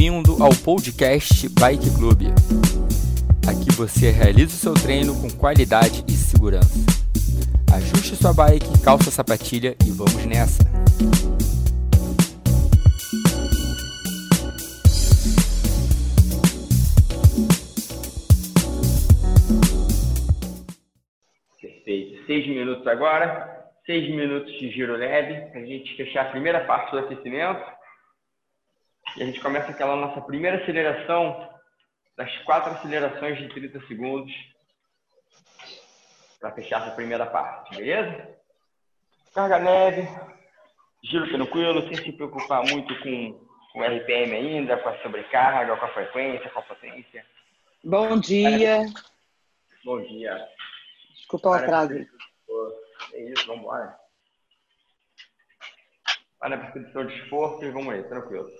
Bem-vindo ao podcast Bike Club. Aqui você realiza o seu treino com qualidade e segurança. Ajuste sua bike, calça a sapatilha e vamos nessa! Perfeito. Seis minutos agora. Seis minutos de giro leve a gente fechar a primeira parte do aquecimento. E a gente começa aquela nossa primeira aceleração das quatro acelerações de 30 segundos para fechar essa primeira parte, beleza? Carga leve, giro tranquilo, sem se preocupar muito com o RPM ainda, com a sobrecarga, com a frequência, com a potência. Bom dia. Bom dia. Desculpa o atraso. É isso, vamos embora. Vai na percepção de esforço e vamos aí, tranquilo.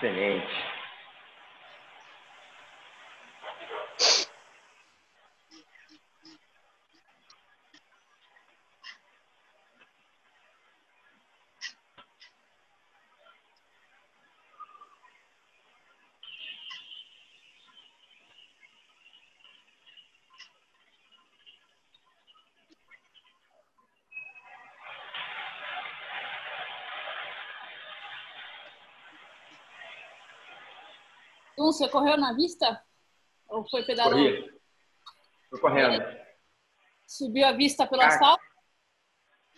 Excelente. Tum, você correu na vista? Ou foi pedalando? Corri. Tô correndo. Subiu a vista pelo Ah. asfalto?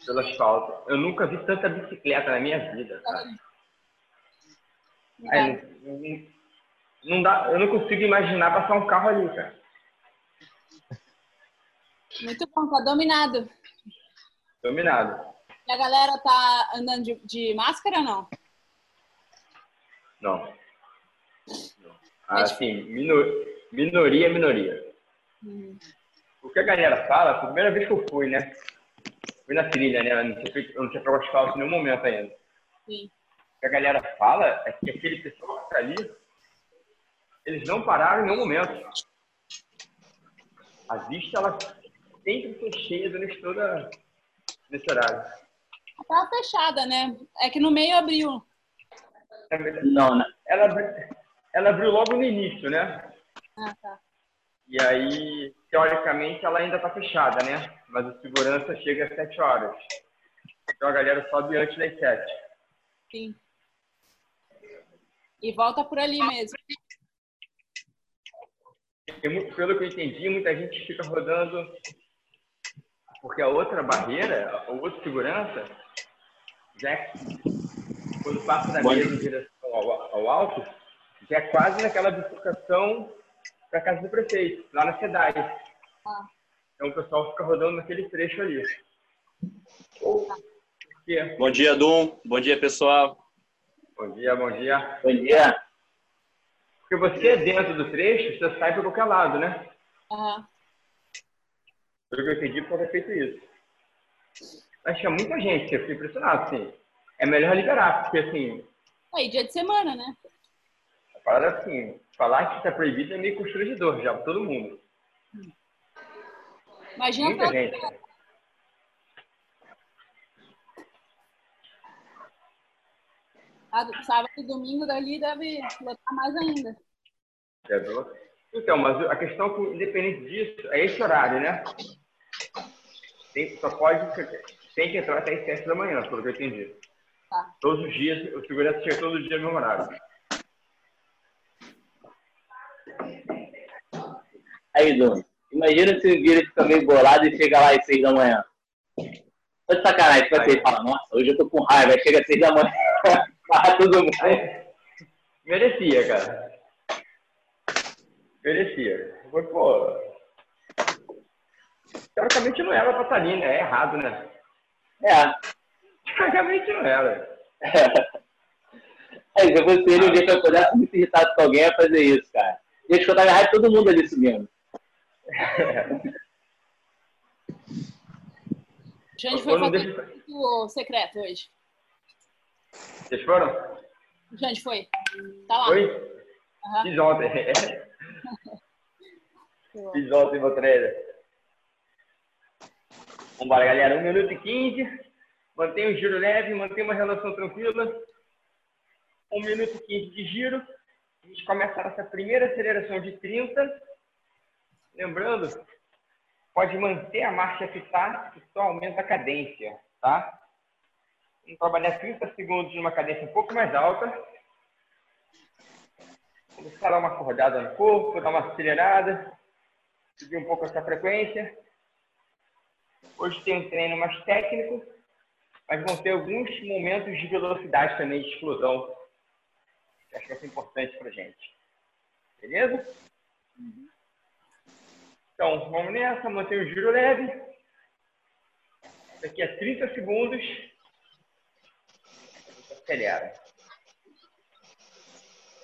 Pelo asfalto. Eu nunca vi tanta bicicleta na minha vida, cara. Aí, não, não- não dá, eu não consigo imaginar passar um carro ali, cara. Muito bom, tá dominado. Dominado. E a galera tá andando de, de máscara ou não? Não. Assim, minor, minoria, minoria. Hum. O que a galera fala, a primeira vez que eu fui, né? Fui na trilha, né? Eu não tinha, feito- eu não tinha em nenhum momento ainda. Sim. O que a galera fala é que aquele pessoal que tá ali, eles não pararam em nenhum momento. A vista, ela sempre foi cheia durante toda nesse horário. Tá fechada, né? É que no meio abriu. Na verdade, Não, né? Ela, ela abriu logo no início, né? Ah, tá. E aí, teoricamente, ela ainda está fechada, né? Mas o segurança chega às 7 horas. Então a galera sobe antes das 7. Sim. E volta por ali mesmo. E, pelo que eu entendi, muita gente fica rodando. Porque a outra barreira, o outro segurança, já é, quando passa da mesa em direção ao, ao alto, já é quase naquela bifurcação para casa do prefeito, lá na SEDAI. Ah. Então o pessoal fica rodando naquele trecho ali. Por? Bom dia, Dum. Bom dia, pessoal. Bom dia, bom dia. Bom dia. Porque você é dentro do trecho, você sai para qualquer lado, né? Aham. Pelo que eu entendi, foi feito isso. Mas tinha muita gente, eu fiquei impressionado, assim. É melhor liberar, porque, assim, Aí, dia de semana, né? Parada, é assim, falar que isso é proibido é meio constrangedor já para todo mundo. Imagina Muita gente. Sábado e domingo dali deve lotar mais ainda. Entendeu? Então, mas a questão, que, independente disso, é esse horário, né? Tem, só pode, tem que entrar até as 7 da manhã, pelo que eu entendi. Tá. Todos os dias, o segurança chega todos os dias no mesmo horário. Aí, Dum. Imagina se o vírus fica meio bolado e chega lá às seis da manhã. Tô de sacanagem. Tipo assim, fala, nossa, hoje eu tô com raiva. Chega às seis da manhã, barra todo mundo. Merecia, cara. Merecia. Foi, pô. Teoricamente não era pra estar ali, né? É errado, né? É. Teoricamente não era. Aí, se ele, um dia que eu pudesse muito irritado com alguém, ia fazer isso, cara. Ia escutar a raiva todo mundo ali subindo. Eu foi fazer o secreto hoje. Vocês foram? Xande foi. Tá lá. Foi? Aham. Fiz ontem. Fiz ontem meu treino. Vambora, galera. 1 minuto e 15. Mantém o giro leve, mantém uma relação tranquila. 1 minuto e 15 de giro. A gente começa essa primeira aceleração de 30. Lembrando, pode manter a marcha que está e só aumenta a cadência, tá? Vamos trabalhar 30 segundos numa cadência um pouco mais alta. Começar a dar uma acordada no corpo, dar uma acelerada. Subir um pouco essa frequência. Hoje tem um treino mais técnico, mas vão ter alguns momentos de velocidade também, de explosão. Que acho que vai ser importante pra gente. Beleza? Então, vamos nessa, manter o giro leve. Daqui a 30 segundos, acelera.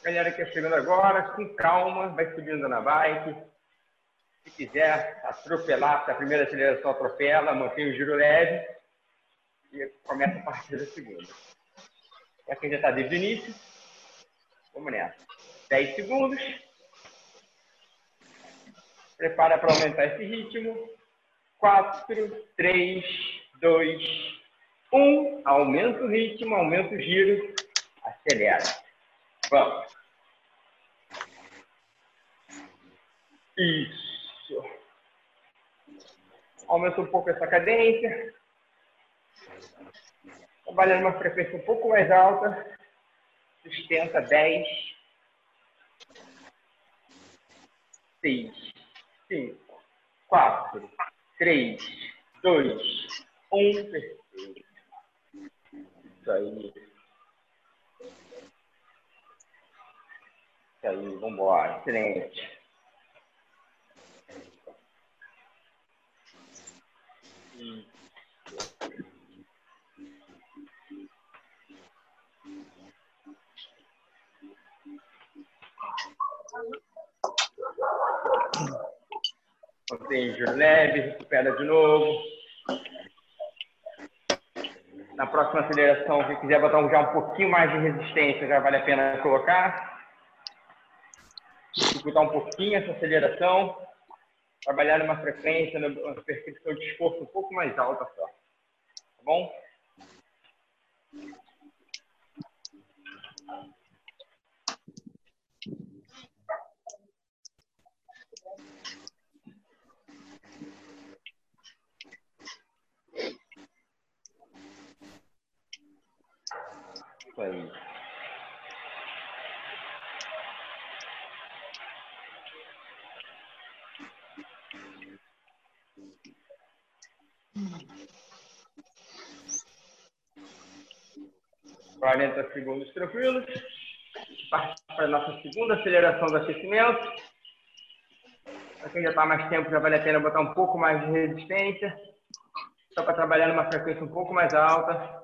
Galera que é chegando agora, com calma, vai subindo na bike. Se quiser atropelar, se a primeira aceleração atropela, mantém o giro leve e começa a partir da segunda. Quem já está desde o início, vamos nessa. 10 segundos. Prepara para aumentar esse ritmo. 4, 3, 2, 1. Aumenta o ritmo, aumenta o giro. Acelera. Vamos. Isso. Aumenta um pouco essa cadência. Trabalhando uma frequência um pouco mais alta. Sustenta 10. 6. 5, 4, 3, 2, 1. Perfeito. Isso aí. Isso aí, vamos embora. Excelente. Mantém giro leve, recupera de novo. Na próxima aceleração, se quiser botar já um pouquinho mais de resistência, já vale a pena colocar. Dificultar um pouquinho essa aceleração. Trabalhar numa frequência, numa percepção de esforço um pouco mais alta só. Tá bom? Aí. Quarenta segundos tranquilos. Parte para a nossa segunda aceleração do aquecimento. Para quem já está mais tempo, já vale a pena botar um pouco mais de resistência. Só para trabalhar numa frequência um pouco mais alta.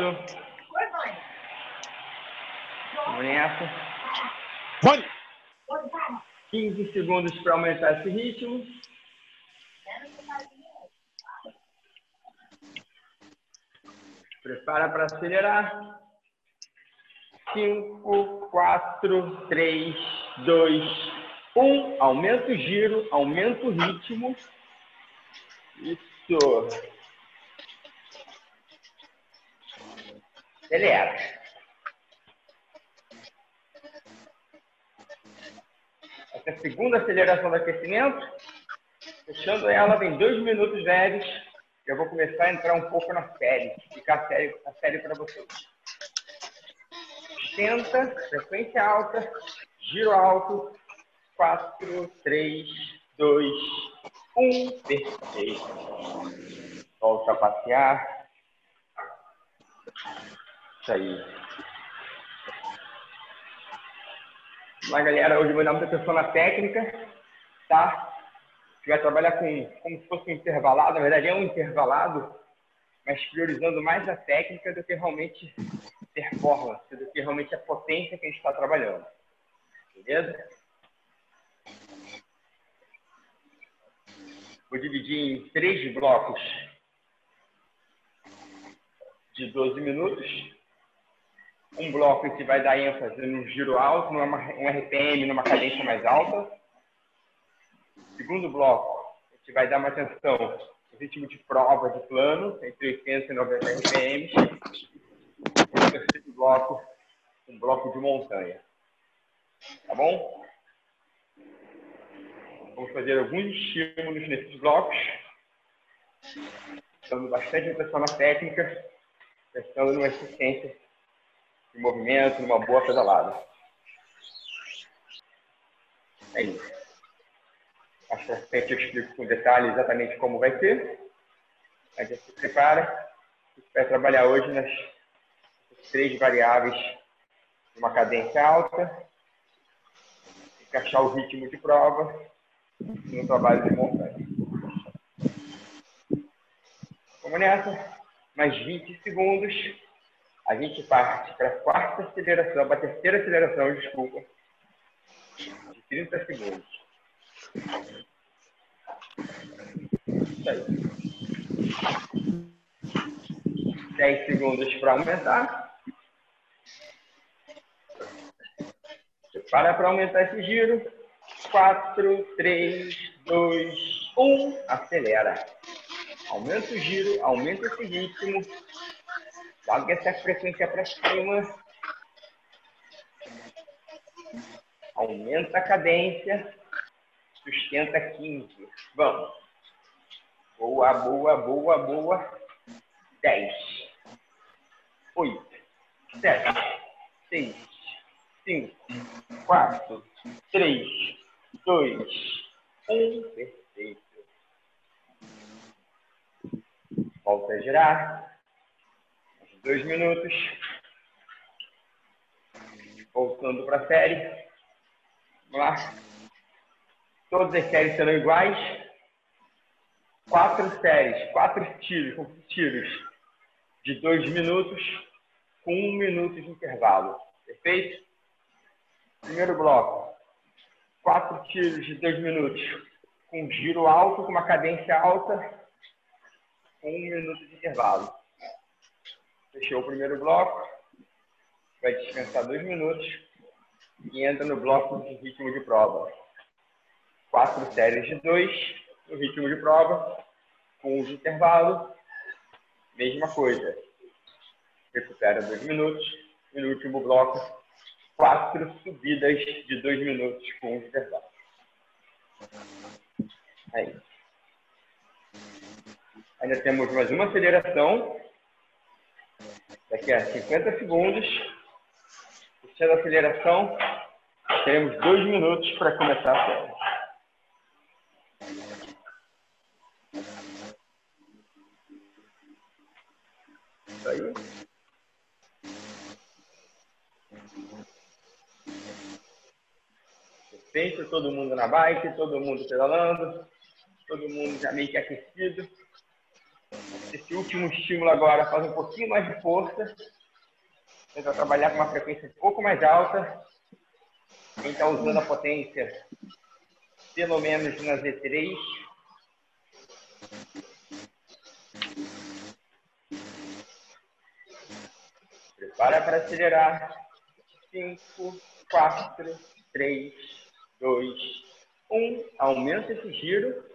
Isso. Nessa. Vai! 15 segundos para aumentar esse ritmo. Prepara para acelerar. 5, 4, 3, 2, 1. Aumenta o giro, aumenta o ritmo. Isso. Acelera. Essa segunda aceleração do aquecimento. Fechando ela, vem dois minutos leves. Eu vou começar a entrar um pouco na série. Ficar sério, a série para vocês. Sustenta, frequência alta, giro alto. 4, 3, 2, 1. Perfeito. Volta a passear. Isso aí. Mas, galera, hoje eu vou dar muita atenção na técnica, tá? Gente vai trabalhar com como se fosse um intervalado, na verdade é um intervalado, mas priorizando mais a técnica do que realmente performance, do que realmente a potência que a gente está trabalhando. Beleza? Vou dividir em três blocos de 12 minutos. Um bloco gente vai dar ênfase no giro alto, numa, um RPM, numa cadência mais alta. Segundo bloco, a gente vai dar uma atenção no ritmo de prova de plano, entre 80 e 90 RPM. E terceiro bloco, um bloco de montanha. Tá bom? Vamos fazer alguns estímulos nesses blocos, dando bastante atenção na técnica, pensando numa eficiência de movimento, numa boa pedalada. É isso. Mais pra frente eu explico com detalhe exatamente como vai ser. A gente se prepara. A gente vai trabalhar hoje nas três variáveis de uma cadência alta, encaixar o ritmo de prova no trabalho de montanha. Vamos nessa. Mais 20 segundos. A gente parte para a quarta aceleração, para a terceira aceleração, desculpa, de 30 segundos. Isso aí. 10 segundos para aumentar. Para para aumentar esse giro. 4, 3, 2, 1. Acelera. Aumenta o giro, aumenta esse ritmo. Joga essa frequência para cima. Aumenta a cadência. Sustenta 15. Vamos. Boa, boa, boa, boa. 10. 8. 7. 6. 5. 4. 3. 2. 1. Perfeito. Volta a girar. Dois minutos. Voltando para a série. Vamos lá. Todas as séries serão iguais. Quatro séries, quatro tiros, com tiros de dois minutos, com um minuto de intervalo. Perfeito? Primeiro bloco. Quatro tiros de dois minutos, com giro alto, com uma cadência alta, com um minuto de intervalo. Fechou o primeiro bloco. Vai descansar dois minutos e entra no bloco de ritmo de prova. Quatro séries de dois no ritmo de prova, com de intervalo. Mesma coisa. Recupera dois minutos e no último bloco, quatro subidas de dois minutos com de intervalo. Aí. Ainda temos mais uma aceleração Daqui a 50 segundos, puxando a aceleração, teremos dois minutos para começar a. Isso aí. Perfeito, todo mundo na bike, todo mundo pedalando, todo mundo já meio que aquecido. Esse último estímulo agora faz um pouquinho mais de força. Tenta trabalhar com uma frequência um pouco mais alta. Quem está usando a potência, pelo menos na Z3. Prepara para acelerar. 5, 4, 3, 2, 1. Aumenta esse giro.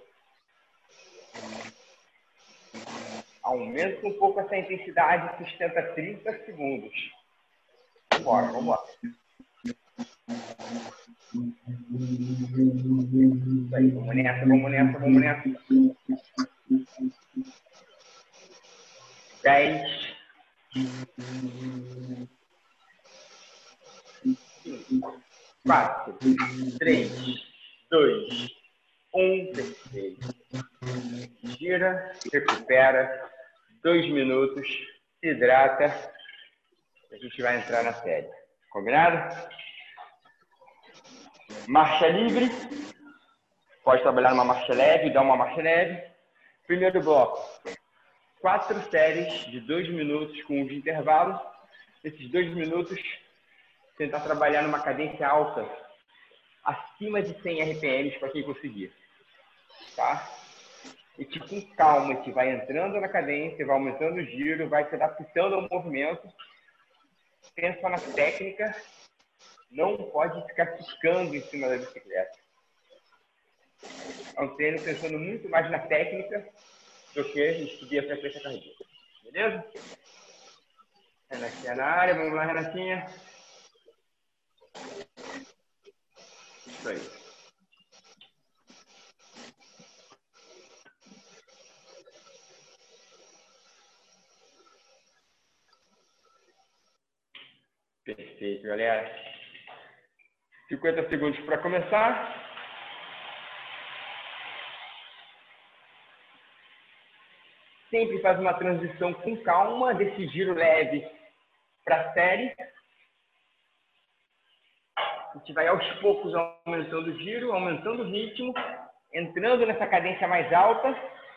Aumenta um pouco essa intensidade, sustenta 30 segundos. Vambora, vambora. Isso aí, vamos nessa, vamos nessa, vamos nessa. 10. 5, 4, 3, 2, 1, perfeito. Gira, recupera, dois minutos, se hidrata. A gente vai entrar na série. Combinado? Marcha livre. Pode trabalhar numa marcha leve, dar uma marcha leve. Primeiro bloco. Quatro séries de dois minutos com um de intervalo. Esses dois minutos, tentar trabalhar numa cadência alta, acima de 100 RPMs para quem conseguir. Tá? E tipo, com calma, gente vai entrando na cadência, vai aumentando o giro, vai se adaptando ao movimento. pensa na técnica, não pode ficar ficando em cima da bicicleta. É um treino pensando muito mais na técnica do que subir a frequência cardíaca. Beleza? Renatinha na área, vamos lá, Renatinha. Isso aí. Perfeito, galera. 50 segundos para começar. Sempre faz uma transição com calma desse giro leve para série. A gente vai aos poucos aumentando o giro, aumentando o ritmo, entrando nessa cadência mais alta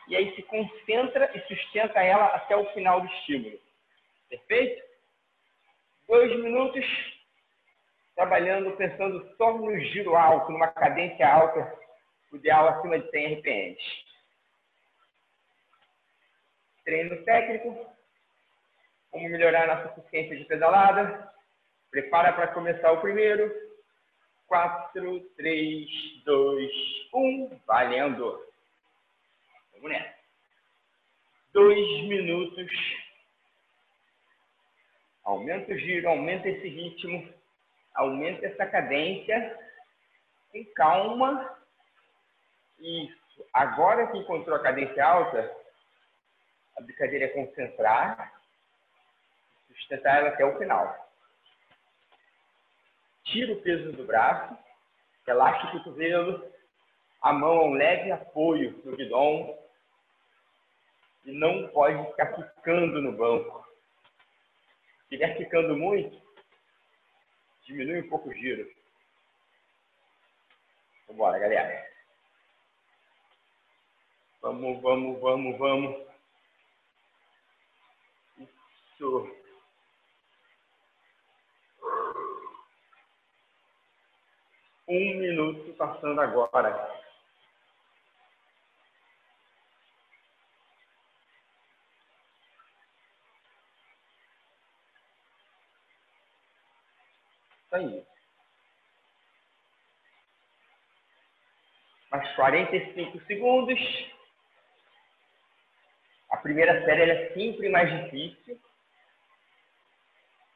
e aí se concentra e sustenta ela até o final do estímulo. Perfeito? Dois minutos trabalhando, pensando só no giro alto, numa cadência alta, ideal acima de 100 RPMs. Treino técnico, como melhorar a nossa eficiência de pedalada. Prepara para começar o primeiro. 4, 3, 2, 1, valendo. Vamos nessa. Dois minutos. Aumenta o giro, aumenta esse ritmo aumenta essa cadência com calma. Isso. Agora que encontrou a cadência alta, a brincadeira é concentrar, sustentar ela até o final. Tira o peso do braço, relaxa o cotovelo, a mão a um leve apoio no guidão e não pode ficar ficando no banco. Se estiver ficando muito, diminui um pouco o giro. Vambora, galera. Vamos, vamos, vamos, vamos. Isso. Um minuto passando agora. Mais 45 segundos. A primeira série é sempre mais difícil.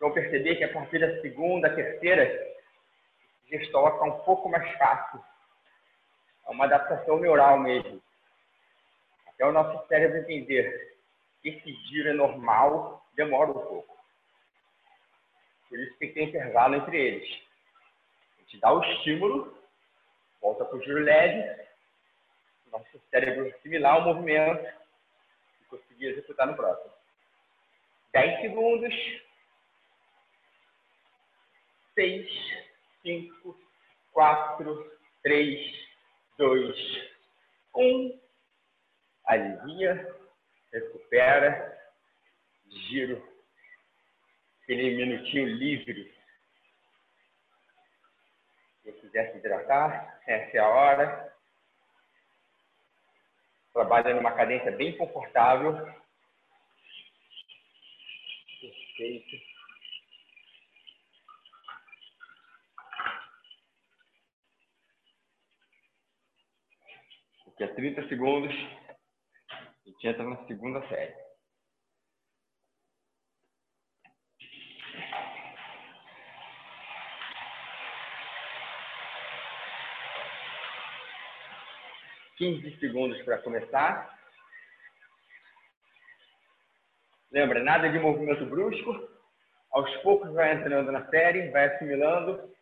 Vão perceber que a partir da segunda, terceira, o gestor fica um pouco mais fácil. É uma adaptação neural mesmo. Até o nosso cérebro entender que esse giro é normal, demora um pouco. Por isso tem que ter intervalo entre eles. A gente dá o estímulo, volta para o giro leve, nosso cérebro assimilar o movimento e conseguir executar no próximo. 10 segundos. 6, 5, 4, 3, 2, 1. Alivia, recupera, giro aquele minutinho livre. Quem quiser se hidratar, essa é a hora. Trabalha numa cadência bem confortável. Perfeito. Daqui a 30 segundos, a gente entra na segunda série. 15 segundos para começar. Lembra, nada de movimento brusco. Aos poucos vai entrando na série, vai assimilando.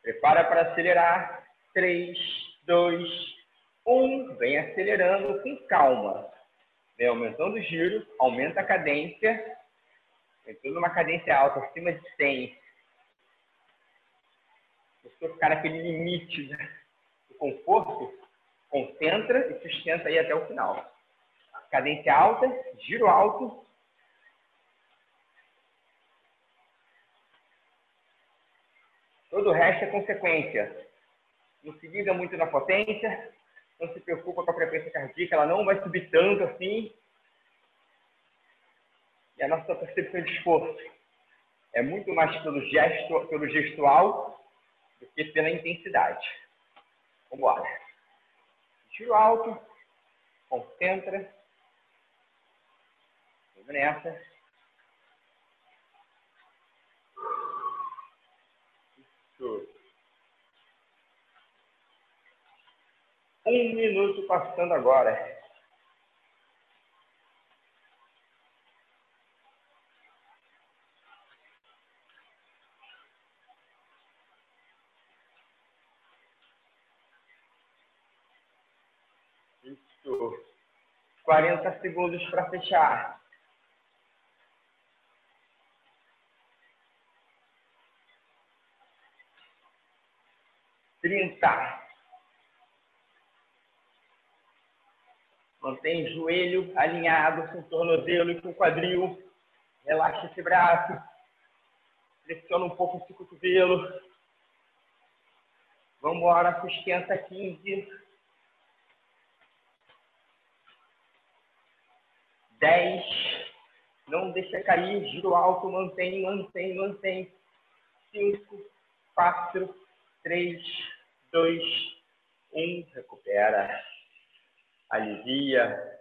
Prepara para acelerar. 3, 2, 1. Vem acelerando com calma. Vem aumentando o giro, aumenta a cadência. Entrando numa cadência alta, acima de 100. Estou ficar naquele limite né? Conforto, concentra e sustenta aí até o final. Cadência alta, giro alto. Todo o resto é consequência. Não se liga muito na potência, não se preocupa com a frequência cardíaca, ela não vai subir tanto assim. E a nossa percepção de esforço é muito mais pelo, gesto, pelo gestual do que pela intensidade. Vamos embora. Tiro alto, concentra. Nessa. Isso. Um minuto passando agora. Isso. 40 segundos para fechar. Trinta. Mantém o joelho alinhado com o tornozelo e com o quadril. Relaxa esse braço. Pressiona um pouco esse cotovelo. Vamos embora, sustenta 15. 10. Não deixa cair. Giro alto, mantém, mantém, mantém. 5, 4, 3, 2, 1. Recupera alivia,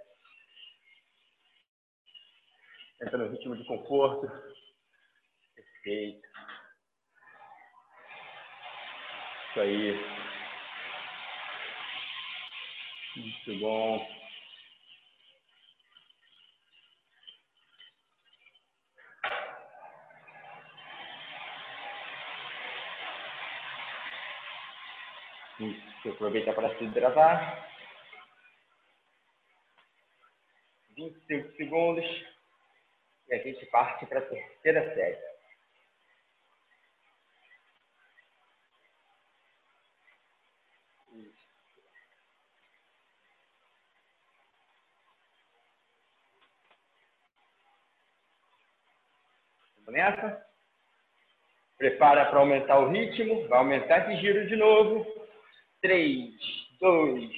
entra no ritmo de conforto. Perfeito. Isso aí. Muito bom. Isso, aproveita para se hidratar. 25 segundos e a gente parte para a terceira série. Nessa? Prepara para aumentar o ritmo. Vai aumentar esse giro de novo. 3, 2,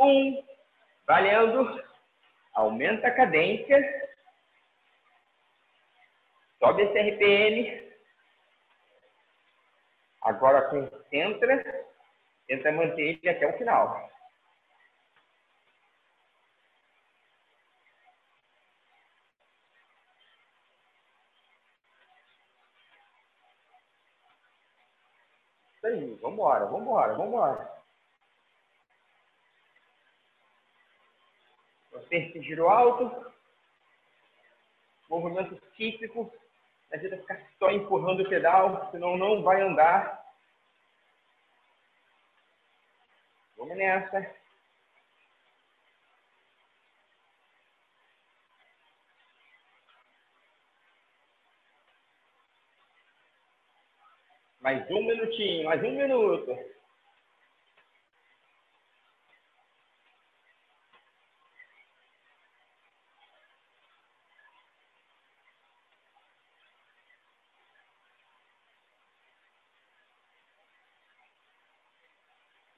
1. Valendo. Aumenta a cadência. Sobe esse RPM. Agora concentra. Tenta manter ele até o final. Isso aí, vambora, vambora, vambora. Você giro alto. Movimento típico. Não adianta ficar só empurrando o pedal, senão não vai andar. Vamos nessa. Mais um minutinho, mais um minuto.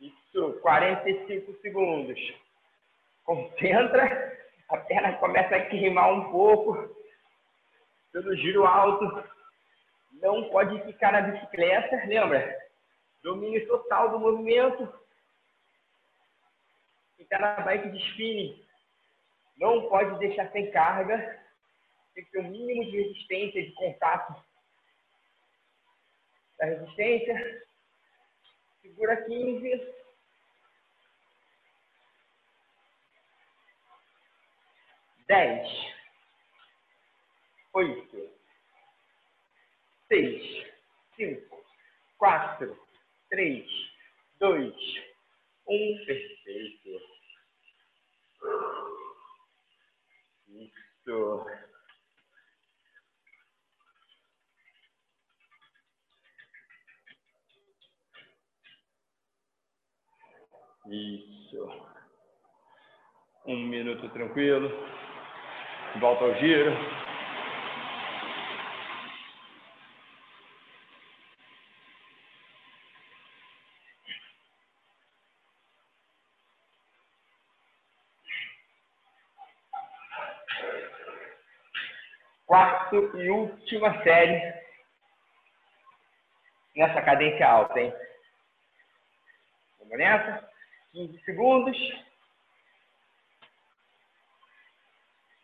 Isso, 45 segundos. Concentra, a perna começa a queimar um pouco pelo giro alto. Não pode ficar na bicicleta, lembra? Domínio total do movimento. Ficar na bike de spinning. Não pode deixar sem carga. Tem que ter um mínimo de resistência, de contato da resistência. Segura 15. Dez, oito, seis, cinco, quatro, três, dois, um, perfeito. Isso. Isso. Um minuto tranquilo. Volta ao giro. Quarto e última série nessa cadência alta, hein? Vamos nessa? 15 segundos.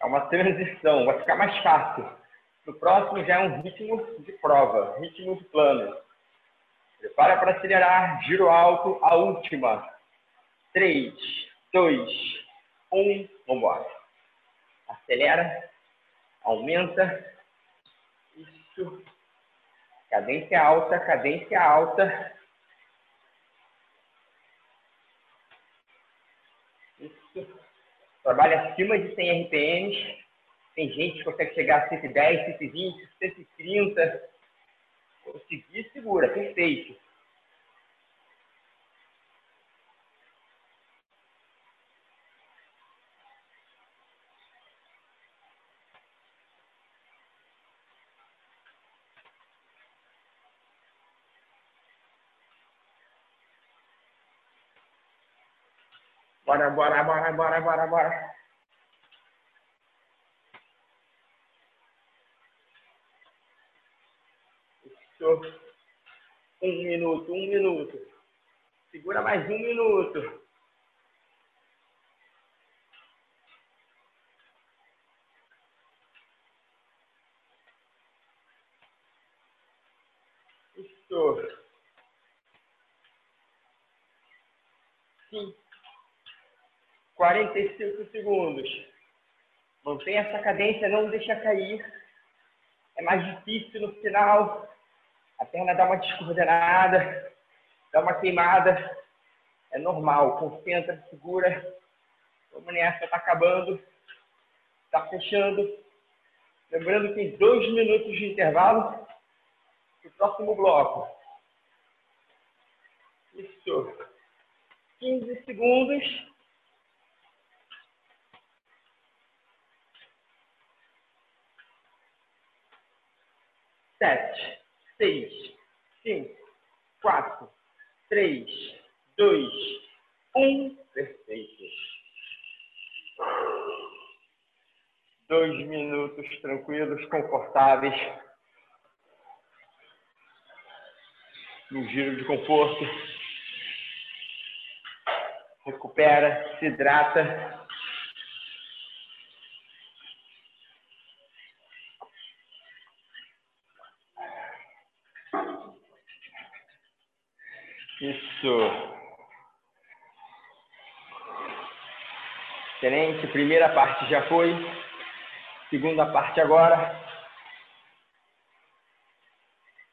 É uma transição, vai ficar mais fácil. No próximo já é um ritmo de prova, ritmo de plano. Prepara para acelerar, giro alto, a última. 3, 2, 1, vamos embora. Acelera, aumenta. Isso. Cadência alta, cadência alta. Isso. Trabalha acima de 100 RPMs. Tem gente que consegue chegar a 110, 120, 130. Conseguir, segura, perfeito. Bora, bora, bora, bora, bora, bora. Isso. Um minuto, um minuto. Segura mais um minuto. Isso. Sim. 45 segundos. Mantém essa cadência, não deixa cair. É mais difícil no final. A perna dá uma descoordenada, dá uma queimada. É normal. Concentra, segura. Vamos nessa, tá acabando. Tá fechando. Lembrando que tem dois minutos de intervalo o próximo bloco. Isso. 15 segundos. Sete, seis, cinco, quatro, três, dois, um. Perfeito. Dois minutos tranquilos, confortáveis. No giro de conforto. Recupera, se hidrata. Isso. Excelente. Primeira parte já foi. Segunda parte agora.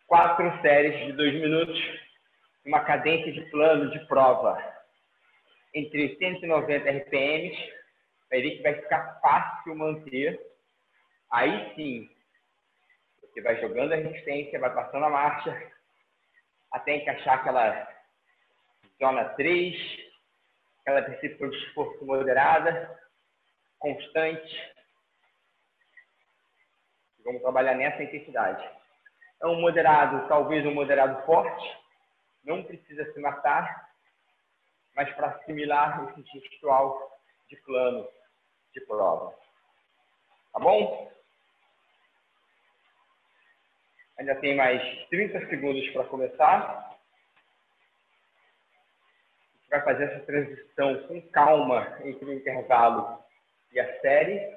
Quatro séries de dois minutos. Uma cadência de plano de prova entre 190 RPMs. Vai ver que vai ficar fácil manter. Aí sim, você vai jogando a resistência, vai passando a marcha, até encaixar aquela zona 3, aquela percepção de esforço moderada, constante. Vamos trabalhar nessa intensidade. É um moderado, talvez um moderado forte, não precisa se matar, mas para assimilar esse gestual de plano de prova. Tá bom? Ainda tem mais 30 segundos para começar vai fazer essa transição com calma entre o intervalo e a série.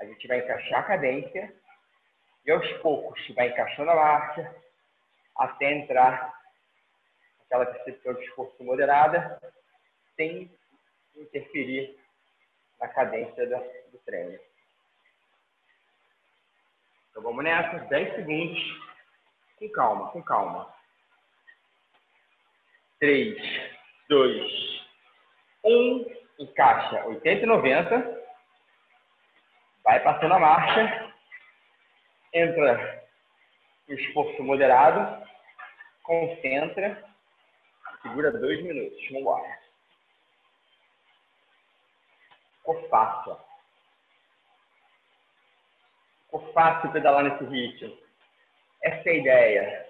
A gente vai encaixar a cadência e aos poucos vai encaixando a marcha até entrar aquela percepção de esforço moderada sem interferir na cadência do treino. Então vamos nessa, 10 segundos, com calma, com calma. 3, dois, um, encaixa 80 e 90, vai passando a marcha, entra no esforço moderado, concentra, segura dois minutos, vamos embora. Ficou fácil. Ficou fácil pedalar nesse ritmo. Essa é a ideia.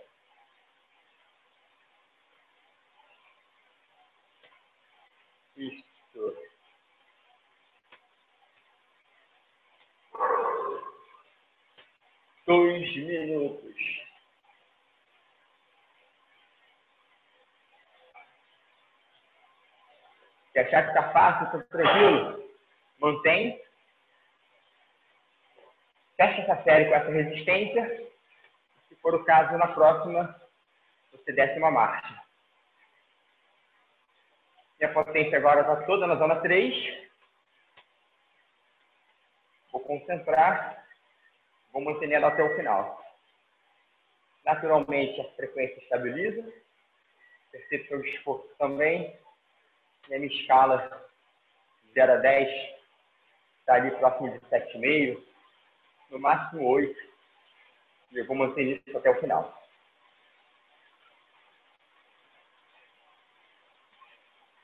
Dois minutos. Se achar que está fácil, está tranquilo, mantém. Fecha essa série com essa resistência. Se for o caso, na próxima, você desce uma marcha. Minha potência agora está toda na zona 3. Vou concentrar. Vou manter ela até o final. Naturalmente, a frequência estabiliza. Percepção de esforço também. Minha escala 0 a 10 está ali próximo de 7,5. No máximo 8. E eu vou manter isso até o final.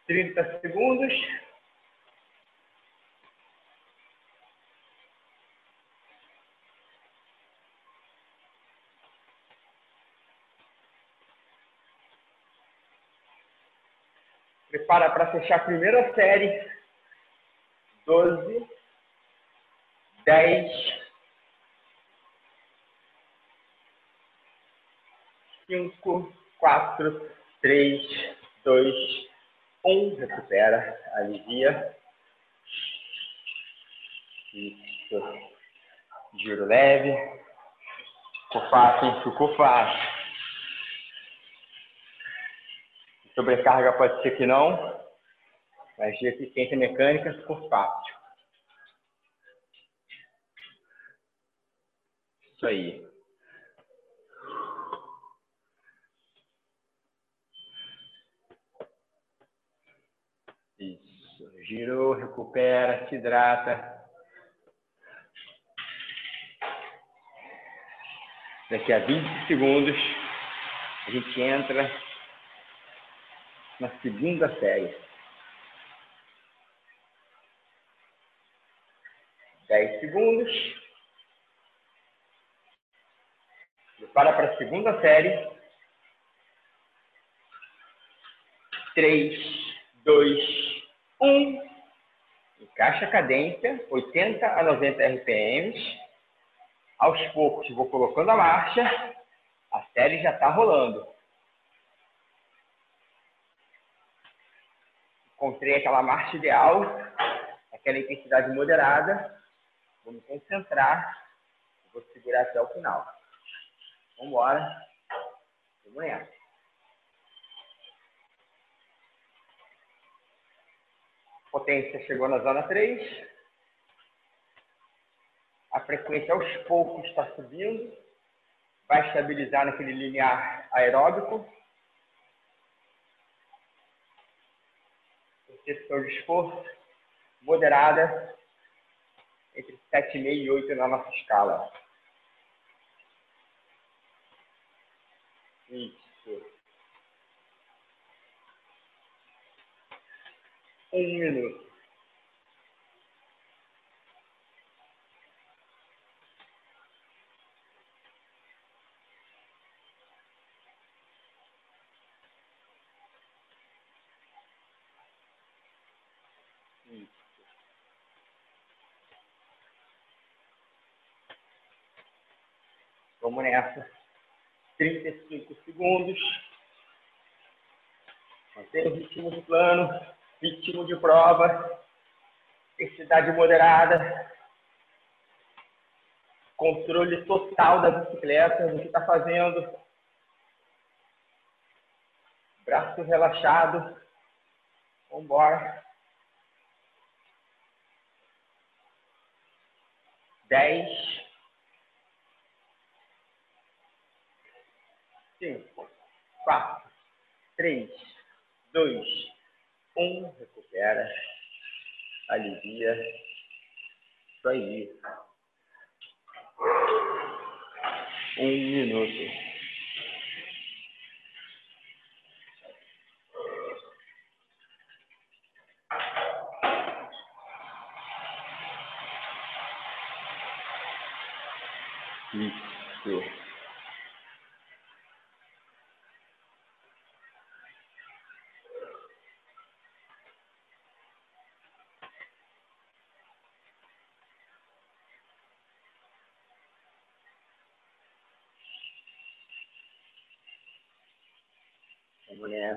Trinta segundos. Prepara para fechar a primeira série. Doze, dez, cinco, quatro, três, dois, um. Recupera, alivia. Isso. Giro leve. Ficou fácil? Ficou fácil. Sobrecarga pode ser que não, mas de eficiência mecânica ficou fácil. Isso aí. Isso. Girou, recupera, se hidrata. Daqui a 20 segundos, a gente entra na segunda série. Dez segundos. Prepara para a segunda série. Três, dois, um. Encaixa a cadência, 80 a 90 RPMs. Aos poucos vou colocando a marcha. A série já está rolando. Encontrei aquela marcha ideal, aquela intensidade moderada. Vou me concentrar, vou segurar até o final. Vamos embora. Vamos nessa. Potência chegou na zona 3. A frequência aos poucos está subindo. Vai estabilizar naquele linear aeróbico. Questão de esforço moderada entre 7,5 e 8 na nossa escala. Isso. Um minuto. Vamos nessa. 35 segundos. Mantém o ritmo de plano, ritmo de prova, intensidade moderada, controle total da bicicleta, do que está fazendo. Braço relaxado. Embora. 10. Cinco, quatro, três, dois, um. Recupera. Alivia. Isso aí. Um minuto. Isso.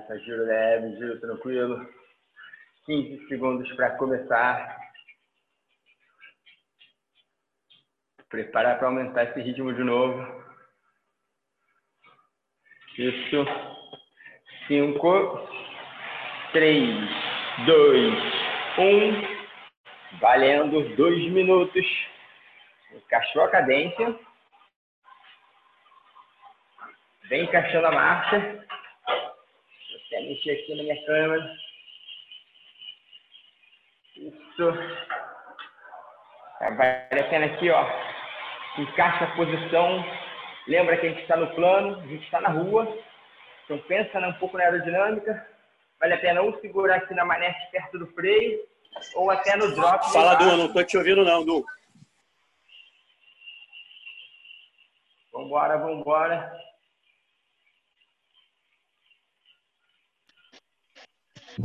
Nessa, giro leve, giro tranquilo. 15 segundos para começar. Preparar para aumentar esse ritmo de novo. Isso. Cinco, três, dois, um. Valendo dois minutos. Encaixou a cadência. Vem encaixando a marcha. Mexer aqui na minha câmera. Isso. Vale a pena aqui, ó. Encaixa a posição. Lembra que a gente está no plano, a gente está na rua. Então pensa um pouco na aerodinâmica. Vale a pena ou segurar aqui na manete perto do freio, ou até no drop. Fala, Du, não tô te ouvindo não, Du. Vambora, vambora.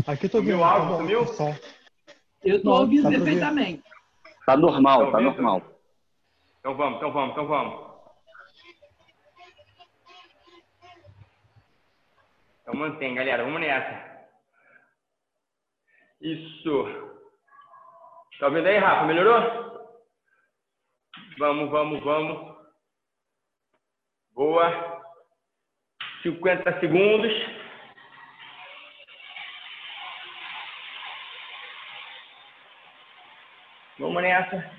Aqui eu tô ouvindo. áudio, tá bom, sumiu? Eu tô ouvindo ouvir. perfeitamente. Tá normal, Tá tá normal. Então vamos, então vamos, então vamos. Então mantém, galera. Vamos nessa. Isso. Tá ouvindo aí, Rafa? Melhorou? Vamos, vamos, vamos. Boa. 50 segundos. Vamos nessa.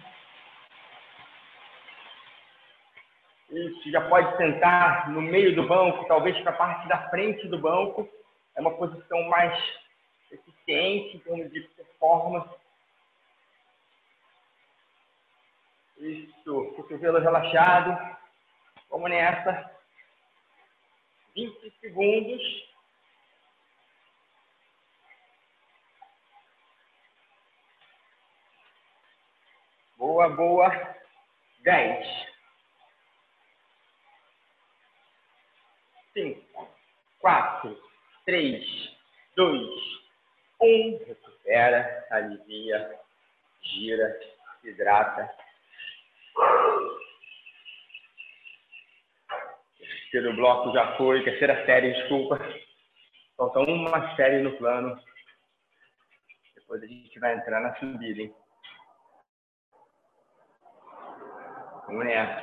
Isso, já pode sentar no meio do banco, talvez para a parte da frente do banco. É uma posição mais eficiente em termos de performance. Isso, cotovelo relaxado. Vamos nessa. 20 segundos. Boa, boa. 10. 5, 4, 3, 2, 1. Recupera, alivia, gira, hidrata. Terceiro bloco já foi, terceira série, desculpa. Falta uma série no plano. Depois a gente vai entrar na subida, hein? Vamos nessa.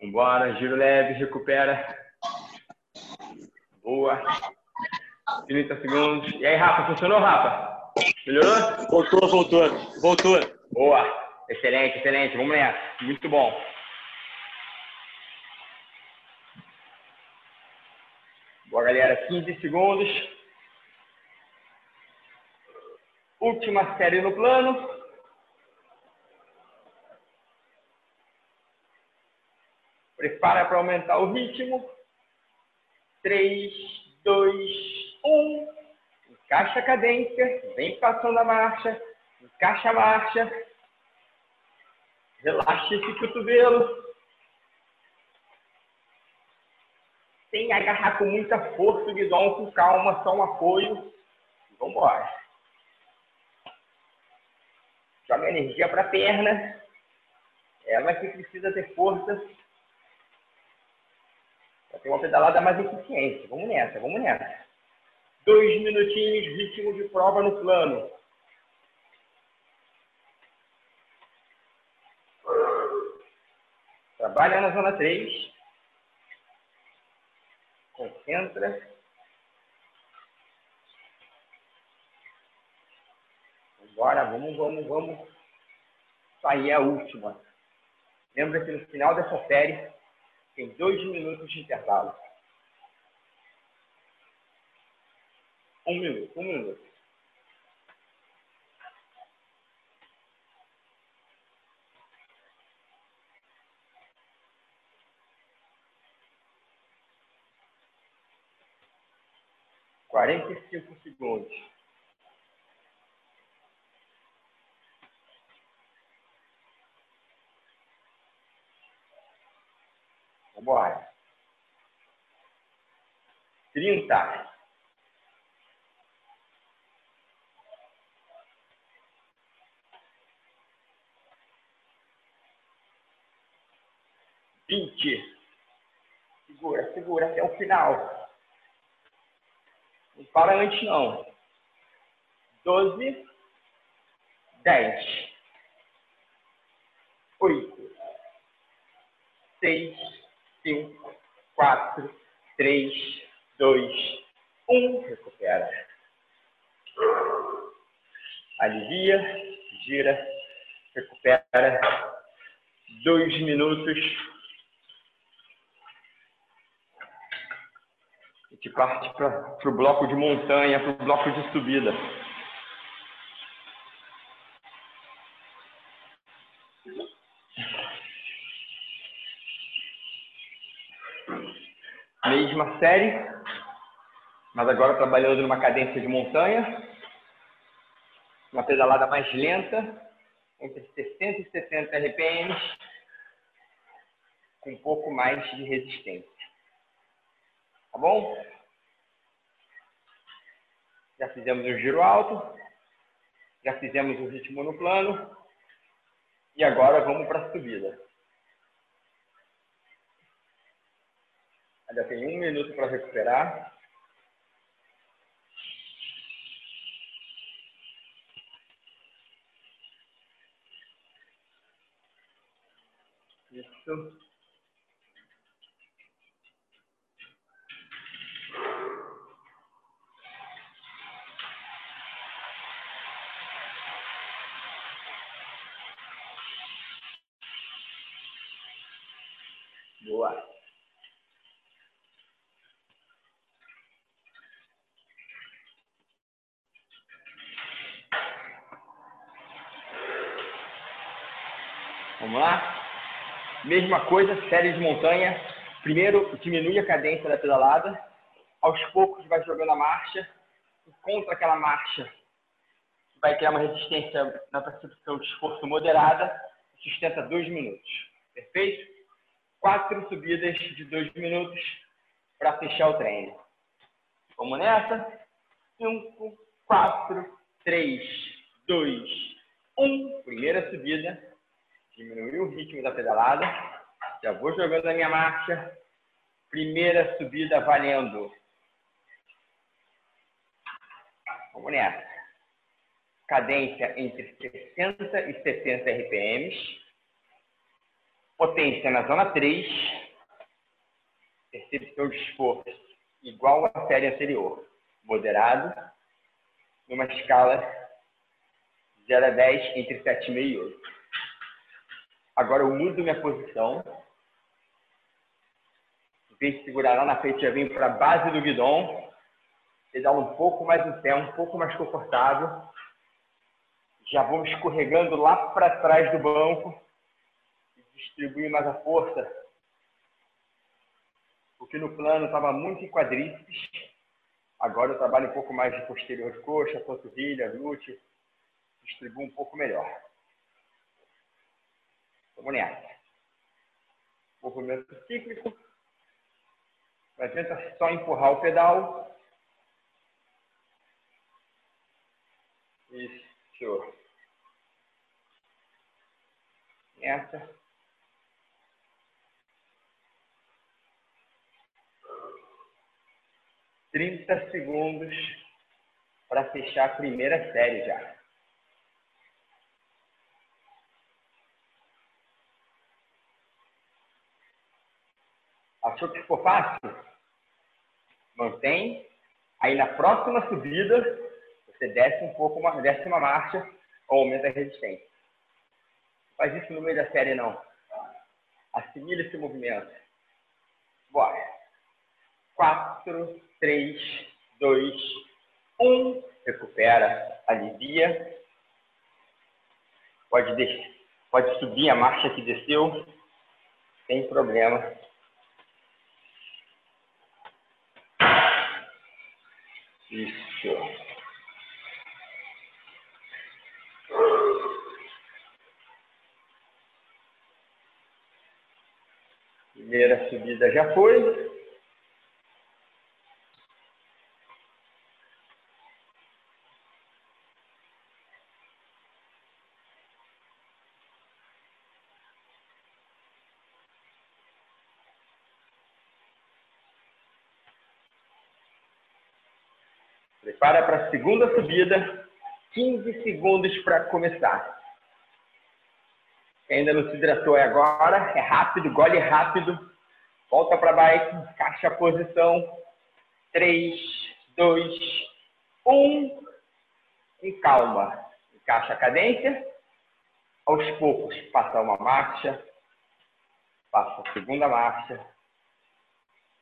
Vambora, giro leve, recupera. Boa. 30 segundos. E aí, Rafa, funcionou, Rafa? Melhorou? Voltou, voltou, voltou. Boa. Excelente, excelente. Vamos nessa. Muito bom. Boa, galera. 15 segundos. Última série no plano. Prepara para aumentar o ritmo. 3, 2, 1. Encaixa a cadência. Vem passando a marcha. Encaixa a marcha. Relaxa esse cotovelo. Sem agarrar com muita força o guidão, com calma, só um apoio. Vamos embora. Joga energia para a perna. Ela que precisa ter força ter uma pedalada mais eficiente. Vamos nessa, vamos nessa. Dois minutinhos, ritmo de prova no plano. Trabalha na zona 3. Concentra. Bora, vamos, vamos, vamos. Isso aí é a última. Lembra que no final dessa série tem dois minutos de intervalo. Um minuto, um minuto. Quarenta e cinco segundos. Vambora. Trinta. Vinte Segura, segura até o final. Não para antes, não. Doze, dez, oito, seis, cinco, quatro, três, dois, um. Recupera. Alivia, gira, recupera. Dois minutos. A gente parte para o bloco de montanha, para o bloco de subida. Mesma série, mas agora trabalhando numa cadência de montanha, uma pedalada mais lenta, entre 60 e 60 RPMs, com um pouco mais de resistência. Tá bom? Já fizemos o giro alto, já fizemos o ritmo no plano, e agora vamos para a subida. Ainda tem um minuto para recuperar. Isso. Boa. Vamos lá? Mesma coisa, série de montanha. Primeiro, diminui a cadência da pedalada. Aos poucos, vai jogando a marcha. Contra aquela marcha, vai criar uma resistência na percepção de esforço moderada. Sustenta dois minutos. Perfeito? Quatro subidas de dois minutos para fechar o treino. Vamos nessa? Cinco, quatro, três, dois, um. Primeira subida diminuir o ritmo da pedalada. Já vou jogando a minha marcha. Primeira subida valendo. Vamos nessa. Cadência entre 60 e 70 RPMs. Potência na zona 3. Percepção de esforço igual à série anterior. Moderado. Numa escala 0 a 10 entre 7,5 e 8. Agora eu mudo minha posição. Em vez de segurar lá na frente, já venho para a base do guidão. Pedalo um pouco mais no pé, um pouco mais confortável. Já vou escorregando lá para trás do banco. Distribuir mais a força. Porque no plano estava muito em quadríceps. Agora eu trabalho um pouco mais de posterior de coxa, panturrilha, glúteo. Distribuo um pouco melhor. Nessa. Movimento cíclico. Não adianta só empurrar o pedal. Isso. Nessa. Trinta segundos para fechar a primeira série já. Achou que ficou fácil? Mantém. Aí na próxima subida, você desce um pouco, uma, desce uma marcha ou aumenta a resistência. Faz isso no meio da série, não. Assimila esse movimento. Bora. 4, 3, 2, 1. Recupera, alivia. Pode, descer, pode subir a marcha que desceu, sem problema. medida já foi. Prepara para a segunda subida. 15 segundos para começar. Ainda não se hidratou é agora. É rápido, gole rápido. Volta para bike, encaixa a posição. 3, 2, 1. E calma. Encaixa a cadência. Aos poucos, passa uma marcha. Passa a segunda marcha.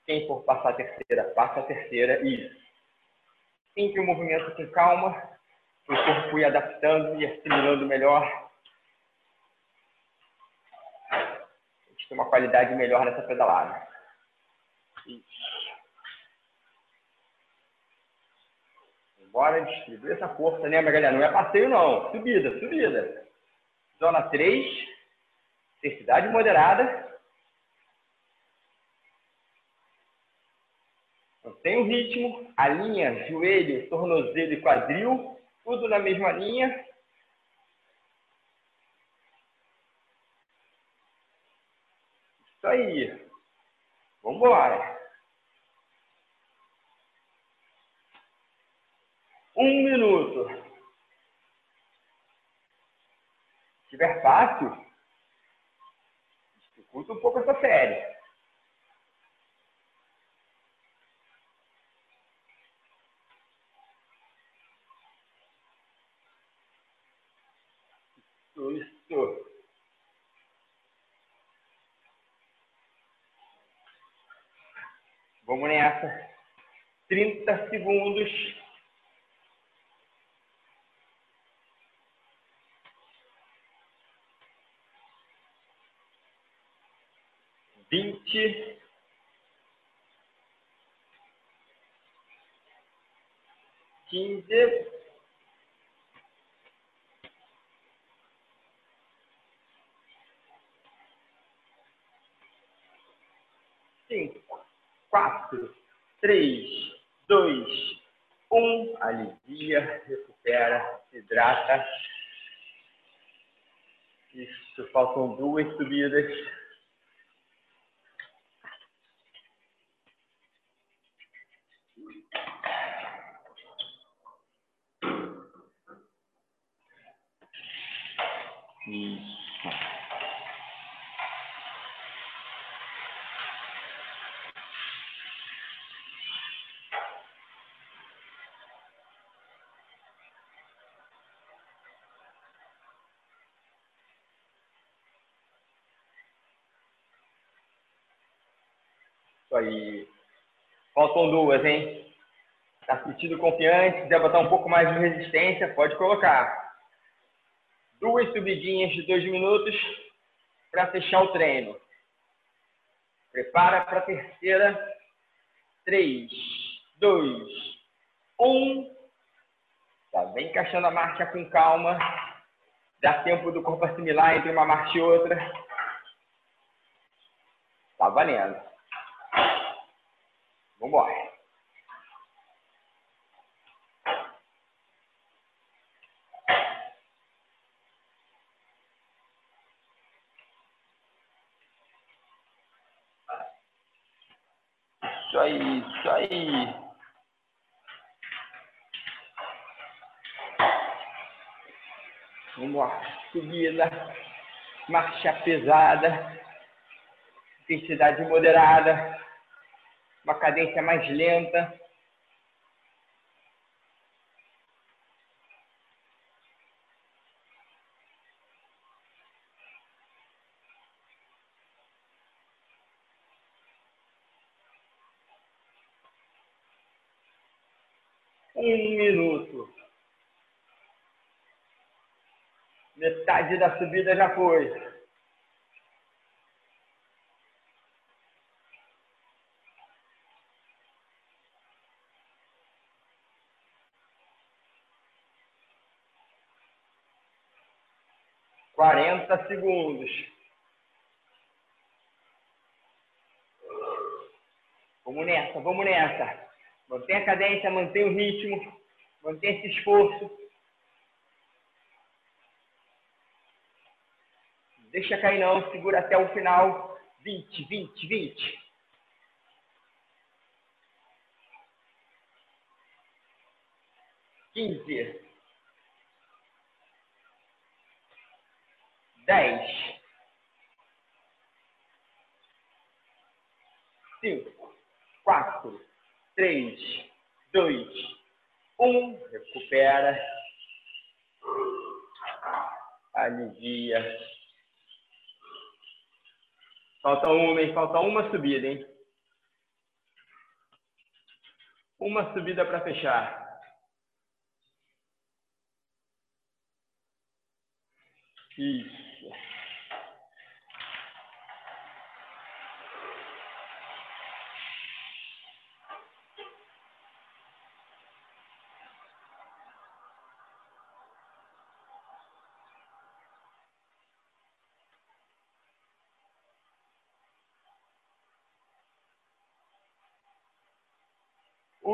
Quem for passar a terceira, passa a terceira. Isso. Sempre o movimento com calma. O corpo ir adaptando e assimilando melhor. Tem uma qualidade melhor nessa pedalada. Bora distribuir essa força, lembra, galera? Não é passeio, não. Subida, subida. Zona 3, intensidade moderada. Mantém o ritmo, a linha, joelho, tornozelo e quadril, tudo na mesma linha. Isso aí. Vamos embora. Um minuto. Se tiver fácil, dificulta um pouco essa série. Isso. Vamos nessa. 30 segundos. Vinte. Quinze. 3, 2, 1. Alivia, recupera, hidrata. Isso, faltam duas subidas. Isso. Isso aí. Faltam duas, hein? Tá sentindo confiante? Quiser botar um pouco mais de resistência, pode colocar. Duas subidinhas de dois minutos para fechar o treino. Prepara para a terceira. Três, dois, um. Tá bem encaixando a marcha com calma. Dá tempo do corpo assimilar entre uma marcha e outra. Tá valendo. Vambora. Isso aí, isso aí. Vamos lá. Subida. Marcha pesada. Intensidade moderada. Uma cadência mais lenta. Um minuto. Metade da subida já foi. Quarenta segundos. Vamos nessa, vamos nessa. Mantém a cadência, mantém o ritmo, mantém esse esforço. Deixa cair não, segura até o final. 20, 20, 20. quinze, dez, cinco, quatro, três, dois, um. Recupera. Alivia. Falta uma, hein? Falta uma subida, hein? Uma subida para fechar. Isso.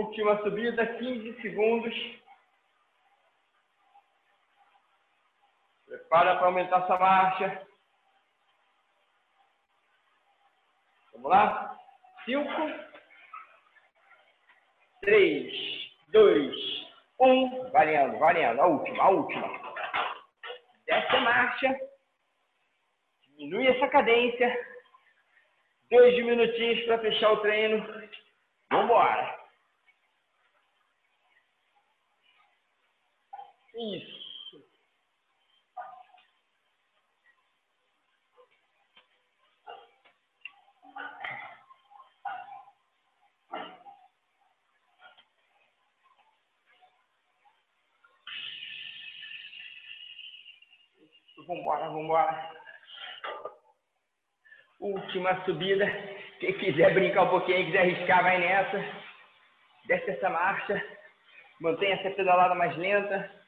Última subida, 15 segundos. Prepara para aumentar essa marcha. Vamos lá? 5, 3, 2, 1. Variando, variando. A última, a última. Desce a marcha. Diminui essa cadência. Dois minutinhos para fechar o treino. Vamos embora. Isso. Vambora, vambora. Última subida. Quem quiser brincar um pouquinho, quiser arriscar, vai nessa. Desce essa marcha. Mantenha essa pedalada mais lenta.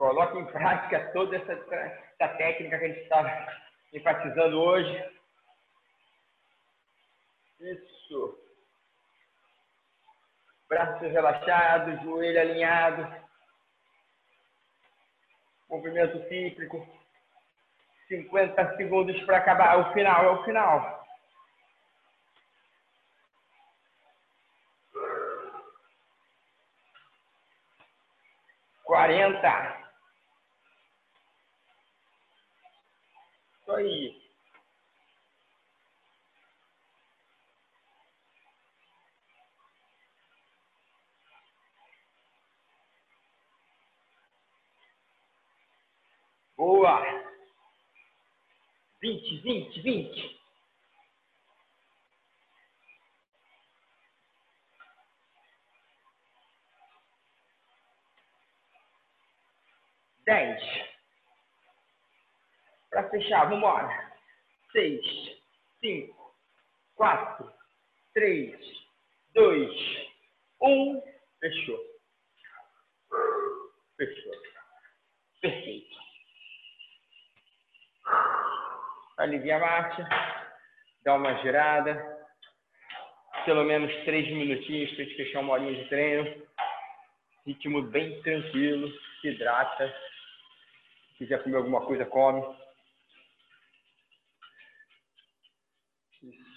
Coloque em prática toda essa, essa técnica que a gente está enfatizando hoje. Isso. Braços relaxados, joelho alinhado. Movimento cíclico. 50 segundos para acabar. É o final, é o final. Quarenta. Isso aí. Boa. Vinte, vinte, vinte. Dez. Fechar, vamos embora. Seis, cinco, quatro, três, dois, um. Fechou. Fechou. Perfeito. Alivia a marcha. Dá uma girada. Pelo menos três minutinhos para gente fechar uma horinha de treino. Ritmo bem tranquilo. Hidrata. Se quiser comer alguma coisa, come.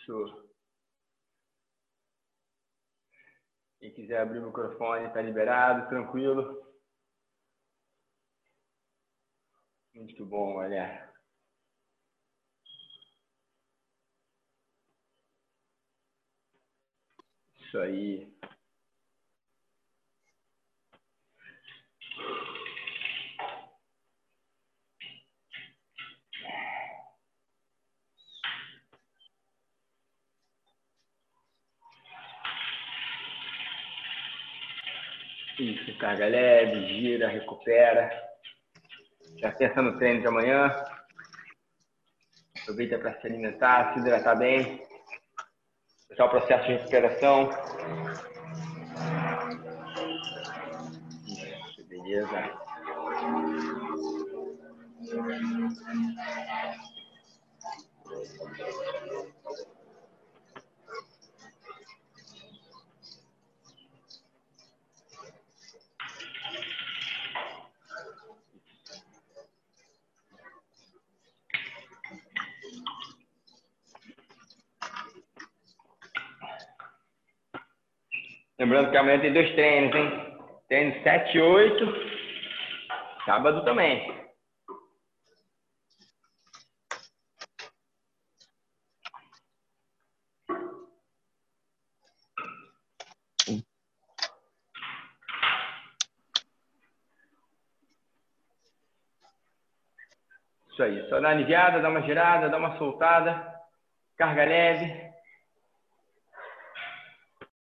Isso. Quem quiser abrir o microfone, está liberado, tranquilo. Muito bom, olha. Isso aí. Isso, carga leve, gira, recupera. Tá Já pensa no treino de amanhã. Aproveita para se alimentar, se hidratar bem. Começar o processo de recuperação. Isso, beleza. Thank Lembrando que amanhã tem dois treinos, hein? Treino 7 e 8. Sábado também. Isso aí. Só dá uma aliviada, dá uma girada, dá uma soltada. Carga leve.